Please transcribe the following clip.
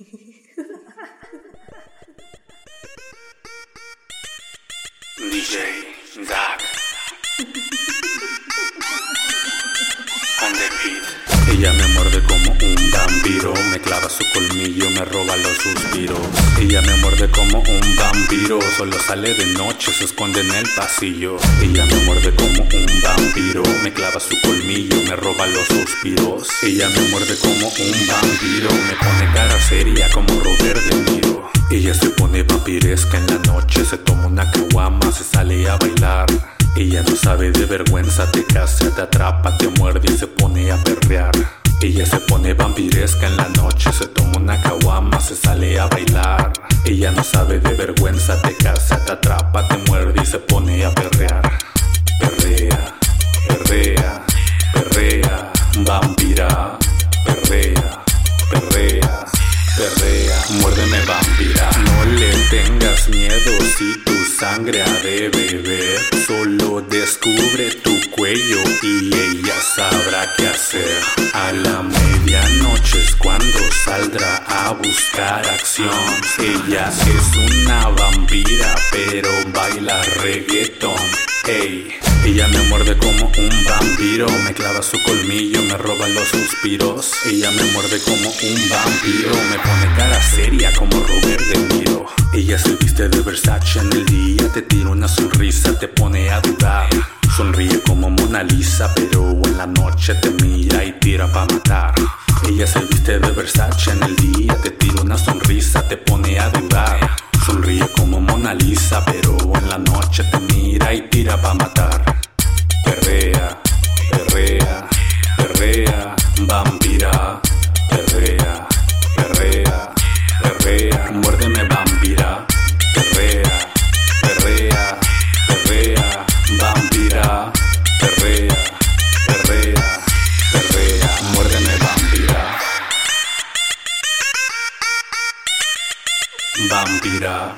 DJ Dag. On the beat. Ella me muerde como un como un vampiro, solo sale de noche, se esconde en el pasillo. Ella me muerde como un vampiro, me clava su colmillo, me roba los suspiros. Ella me muerde como un vampiro, me pone cara seria como Robert De Niro. Ella se pone vampiresca en la noche, se toma una caguama, se sale a bailar. Ella no sabe de vergüenza, te casa, te atrapa, te muerde y se pone a perrear. Ella se pone vampiresca en la noche, se toma una caguama, se sale a bailar. Ella no sabe de vergüenza, te casa, te atrapa, te muerde y se pone a perrear. Perrea, perrea, perrea, vampira, perrea, perrea, perrea, muérdeme vampira. No le tengas miedo si tu sangre ha de beber. Solo descubre tu cuello y ella sabrá qué hacer. Medianoche es cuando saldrá a buscar acción. Ella es una vampira, pero baila reggaeton. Ey, ella me muerde como un vampiro, me clava su colmillo, me roba los suspiros. Ella me muerde como un vampiro, me pone cara seria como Robert De Niro. Ella se viste de Versace en el día, te tira una sonrisa, te pone a dudar. Sonríe como Mona Lisa, pero en la noche te mira y tira pa' matar. Ella se viste de Versace en el día, te tira una sonrisa, te pone a dudar. Sonríe como Mona Lisa, pero en la noche te mira y tira pa' matar. Perrea, perrea, perrea, vampira. Vampira.